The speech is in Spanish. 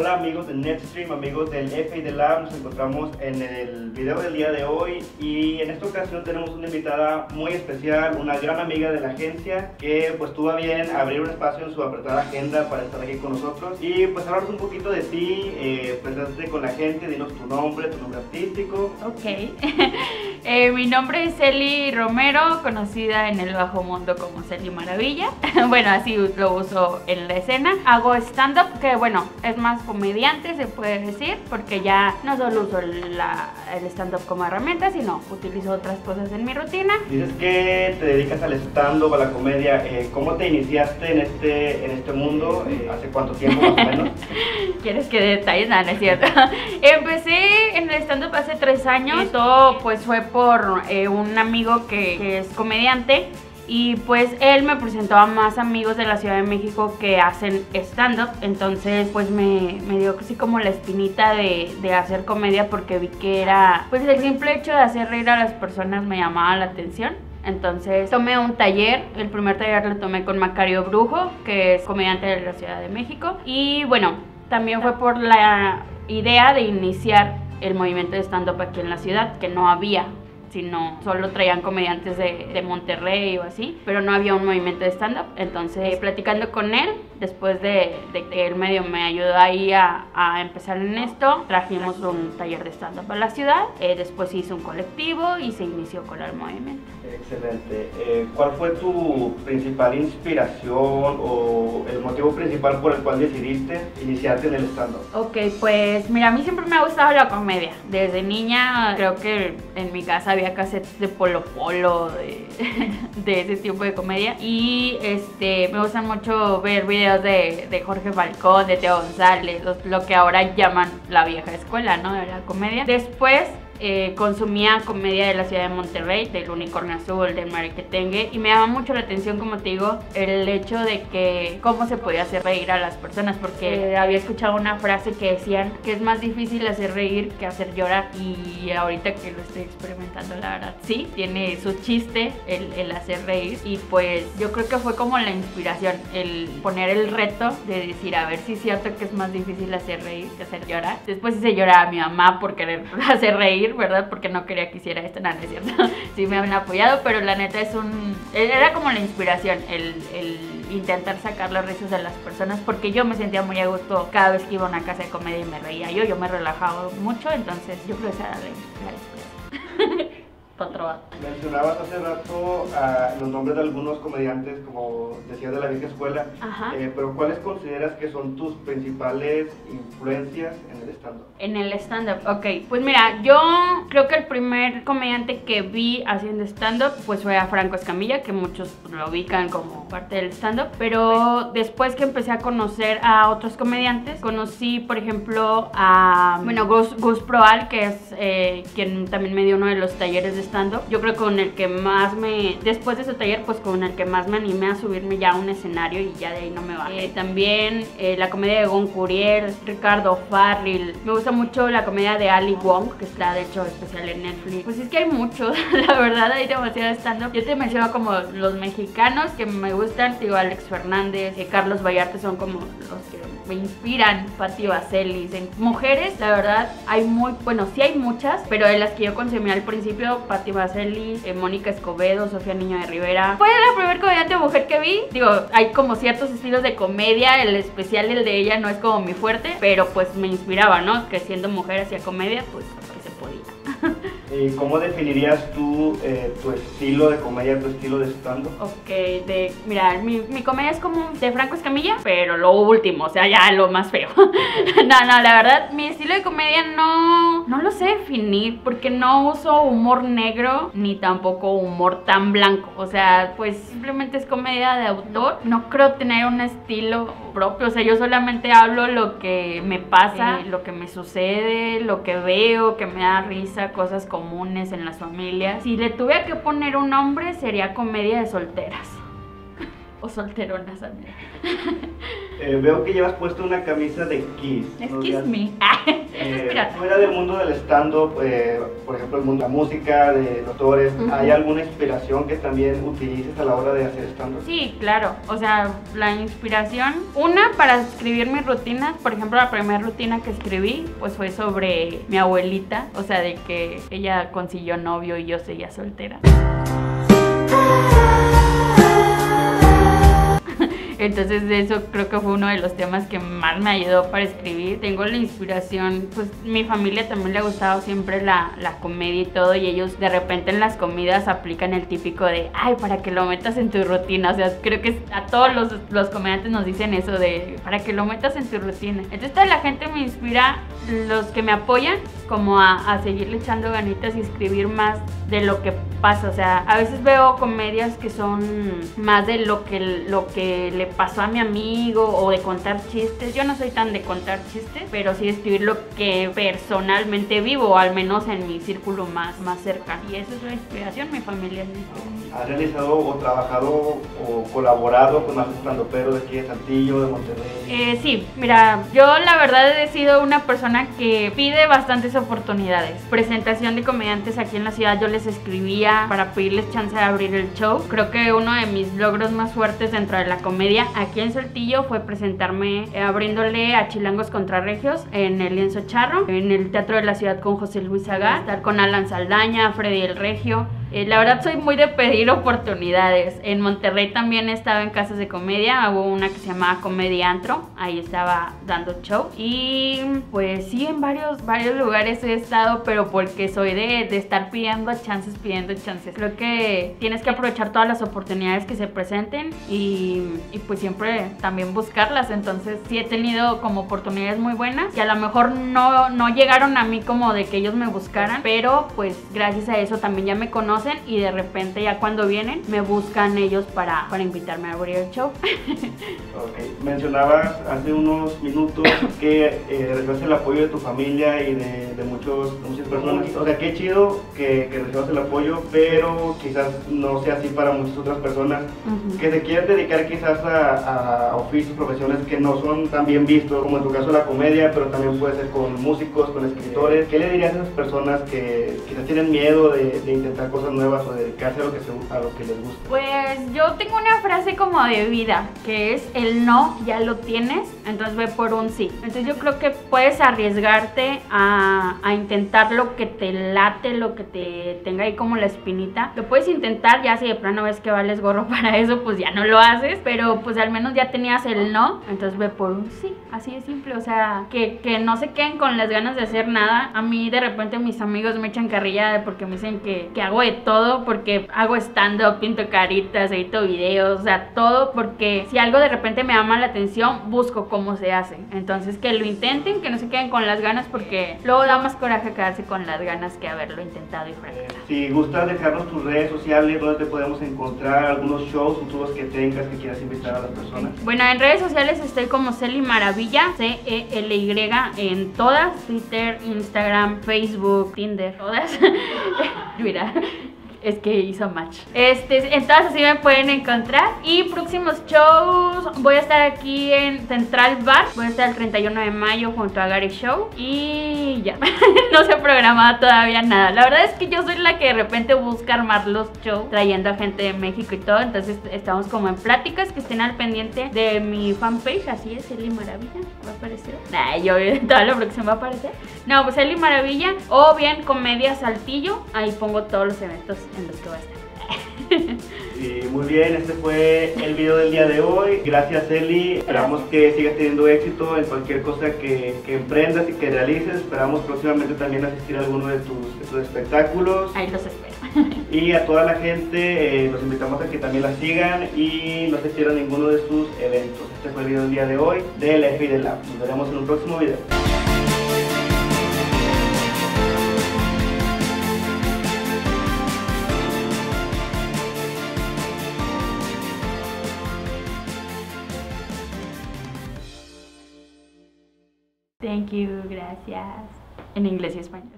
Hola amigos de Netstream, amigos del F y del Lab, nos encontramos en el video del día de hoy y en esta ocasión tenemos una invitada muy especial, una gran amiga de la agencia que pues tuvo bien abrir un espacio en su apretada agenda para estar aquí con nosotros. Y pues hablarnos un poquito de ti, eh, presentarte con la gente, dinos tu nombre, tu nombre artístico. Ok, eh, mi nombre es Celi Romero, conocida en el bajo mundo como Celi Maravilla, bueno así lo uso en la escena, hago stand-up que bueno, es más comediante, se puede decir, porque ya no solo uso la, el stand-up como herramienta, sino utilizo otras cosas en mi rutina. Dices que te dedicas al stand-up, a la comedia. Eh, ¿Cómo te iniciaste en este, en este mundo? Eh, ¿Hace cuánto tiempo más o menos? ¿Quieres que detalles? Nada, no es cierto. Empecé en el stand-up hace tres años. Esto pues fue por eh, un amigo que, es comediante y pues él me presentó a más amigos de la Ciudad de México que hacen stand-up. Entonces pues me, me, dio así como la espinita de, de, hacer comedia porque vi que era pues el simple hecho de hacer reír a las personas me llamaba la atención. Entonces tomé un taller, el primer taller lo tomé con Macario Brujo, que es comediante de la Ciudad de México. Y bueno, también fue por la idea de iniciar el movimiento de stand-up aquí en la ciudad, que no había sino solo traían comediantes de, Monterrey o así, pero no había un movimiento de stand-up. Entonces, platicando con él, después de, de, que él medio me ayudó ahí a, a, empezar en esto, trajimos un taller de stand-up a la ciudad, eh, después hizo un colectivo y se inició con el movimiento. Excelente. Eh, ¿Cuál fue tu principal inspiración o el motivo principal por el cual decidiste iniciarte en el stand-up? Ok, pues mira, a mí siempre me ha gustado la comedia. Desde niña creo que en mi casa había cassettes de Polo Polo, de, de ese tipo de comedia. Y este, me gusta mucho ver videos de, de Jorge Falcón, de Teo González, lo que ahora llaman la vieja escuela, ¿no? De la comedia. Después eh, consumía comedia de la ciudad de Monterrey, del Unicornio Azul, del Mariquetengue, y me llama mucho la atención, como te digo, el hecho de que cómo se podía hacer reír a las personas, porque había escuchado una frase que decían que es más difícil hacer reír que hacer llorar, y ahorita que lo estoy experimentando, la verdad, sí, tiene su chiste el, el hacer reír, y pues yo creo que fue como la inspiración, el poner el reto de decir, a ver si es cierto que es más difícil hacer reír que hacer llorar. Después hice llorar a mi mamá por querer hacer reír, ¿verdad? Porque no quería que hiciera esto, nada, es cierto. sí me han apoyado, pero la neta es un... Era como la inspiración, el, intentar sacar las risas de las personas, porque yo me sentía muy a gusto cada vez que iba a una casa de comedia y me reía yo, yo me relajaba mucho, entonces yo creo que esa era la, la Mencionabas hace rato uh, los nombres de algunos comediantes, como decías de la vieja escuela, eh, pero ¿cuáles consideras que son tus principales influencias en el stand-up? En el stand-up, ok. Pues mira, yo creo que el primer comediante que vi haciendo stand-up pues fue a Franco Escamilla, que muchos lo ubican como parte del stand-up, pero después que empecé a conocer a otros comediantes, conocí por ejemplo a, bueno, Gus, Gus Proal, que es eh, quien también me dio uno de los talleres de stand-up. Yo creo que con el que más me, después de ese taller, pues con el que más me animé a subirme ya a un escenario y ya de ahí no me bajé. Eh, también eh, la comedia de Gon Curiel, Ricardo Farril. Me gusta mucho la comedia de Ali Wong, que está de hecho especial en Netflix. Pues es que hay muchos, la verdad, hay demasiado stand-up. Yo te menciono como los mexicanos que me gustan, digo Alex Fernández, eh, Carlos Vallarta son como los que me inspiran, Patti Vaselis. En mujeres, la verdad, hay muy, bueno, sí hay muchas, pero de las que yo consumí al principio, Patti Vaselis, eh, Mónica Escobedo, Sofía Niño de Rivera. Fue la primera comediante mujer que vi. Digo, hay como ciertos estilos de comedia, el especial, el de ella, no es como mi fuerte, pero pues me inspiraba, ¿no? Que siendo mujer hacía comedia, pues que se podía. ¿Y cómo definirías tú eh, tu estilo de comedia, tu estilo de stand-up? Ok, de, mira, mi, mi, comedia es como de Franco Escamilla, pero lo último, o sea, ya lo más feo. no, no, la verdad, mi estilo de comedia no, no lo sé definir, porque no uso humor negro, ni tampoco humor tan blanco. O sea, pues simplemente es comedia de autor. No creo tener un estilo propio, o sea, yo solamente hablo lo que me pasa, lo que me sucede, lo que veo, que me da risa, cosas comunes en las familias. Si le tuviera que poner un nombre, sería comedia de solteras. o solteronas, amiga. Eh, veo que llevas puesto una camisa de Kiss. ¿no? Excuse Ya- me. Eh, es pirata. fuera del mundo del stand-up, eh, por ejemplo, el mundo de la música, de los actores. ¿hay alguna inspiración que también utilices a la hora de hacer stand-up? Sí, claro. O sea, la inspiración. Una para escribir mis rutinas. Por ejemplo, la primera rutina que escribí, pues fue sobre mi abuelita. O sea, de que ella consiguió novio y yo seguía soltera. Entonces eso creo que fue uno de los temas que más me ayudó para escribir. Tengo la inspiración, pues mi familia también le ha gustado siempre la, la comedia y todo y ellos de repente en las comidas aplican el típico de, ay, para que lo metas en tu rutina. O sea, creo que a todos los, los comediantes nos dicen eso de, para que lo metas en tu rutina. Entonces toda la gente me inspira, los que me apoyan, como a, a seguirle echando ganitas y escribir más de lo que pasa. O sea, a veces veo comedias que son más de lo que, lo que le pasó a mi amigo o de contar chistes. Yo no soy tan de contar chistes, pero sí de escribir lo que personalmente vivo, o al menos en mi círculo más, más cercano. Y eso es la inspiración, mi familia es mi inspiración. ¿Has realizado o trabajado o colaborado con más estandoperos de aquí de Saltillo, de Monterrey? Eh, sí, mira, yo la verdad he sido una persona que pide bastantes oportunidades. Presentación de comediantes aquí en la ciudad, yo les escribía para pedirles chance de abrir el show. Creo que uno de mis logros más fuertes dentro de la comedia aquí en Saltillo fue presentarme eh, abriéndole a Chilangos contra Regios en el Lienzo Charro, en el Teatro de la Ciudad con José Luis Agar, estar con Alan Saldaña, Freddy el Regio. Eh, la verdad soy muy de pedir oportunidades. En Monterrey también he estado en casas de comedia. Hubo una que se llamaba Comedia Antro. Ahí estaba dando show. Y pues sí, en varios, varios lugares he estado, pero porque soy de, de estar pidiendo chances, pidiendo chances. Creo que tienes que aprovechar todas las oportunidades que se presenten y, y pues siempre también buscarlas. Entonces sí he tenido como oportunidades muy buenas que a lo mejor no, no llegaron a mí como de que ellos me buscaran, pero pues gracias a eso también ya me conocen y de repente ya cuando vienen me buscan ellos para, para invitarme a abrir el show. Ok, mencionabas hace unos minutos que eh, recibes el apoyo de tu familia y de, de muchos, muchas personas. O sea, qué chido que, que recibas el apoyo, pero quizás no sea así para muchas otras personas Ujú. que se quieren dedicar quizás a, a oficios, profesiones que no son tan bien vistos, como en tu caso la comedia, pero también puede ser con músicos, con escritores. ¿Qué le dirías a esas personas que quizás tienen miedo de, de intentar cosas nuevas o de dedicarse a lo que, se- a lo que les gusta? Pues yo tengo una frase como de vida, que es el no ya lo tienes, entonces ve por un sí. Entonces yo creo que puedes arriesgarte a, a intentar lo que te late, lo que te tenga ahí como la espinita. Lo puedes intentar, ya si de plano ves que vales gorro para eso, pues ya no lo haces, pero pues al menos ya tenías el no, entonces ve por un sí. Así de simple, o sea, que, que no se queden con las ganas de hacer nada. A mí de repente mis amigos me echan carrilla porque me dicen que, que hago de todo, porque hago stand-up, pinto caritas, edito videos, o sea, todo porque si algo de repente me llama la atención, busco cómo se hace. Entonces que lo intenten, que no se queden con las ganas porque luego da más coraje quedarse con las ganas que haberlo intentado y fracasar. Si gustas dejarnos tus redes sociales, donde te podemos encontrar, algunos shows futuros que tengas que quieras invitar a las personas. Bueno, en redes sociales estoy como Celi Maravilla, C-E-L-Y en todas, Twitter, Instagram, Facebook, Tinder, todas. Mira, es que hizo match. Este, en todas así me pueden encontrar. Y próximos shows, voy a estar aquí en Central Bar, voy a estar el 31 de mayo junto a Gary Show. Y ya, no se ha programado todavía nada. La verdad es que yo soy la que de repente busca armar los shows, trayendo a gente de México y todo. Entonces estamos como en pláticas que estén al pendiente de mi fanpage. Así es, Eli Maravilla. Va a aparecer. Nah, yo toda la próxima va a aparecer. No, pues Eli Maravilla. O bien Comedia Saltillo. Ahí pongo todos los eventos en los que va a estar. Y muy bien, este fue el video del día de hoy. Gracias Eli, esperamos que sigas teniendo éxito en cualquier cosa que, que emprendas y que realices. Esperamos próximamente también asistir a alguno de tus, de tus espectáculos. Ahí los espero. Y a toda la gente eh, los invitamos a que también la sigan y no se pierdan ninguno de sus eventos. Este fue el video del día de hoy del F y del Lab. Nos veremos en un próximo video. Thank you, gracias. En inglés y español.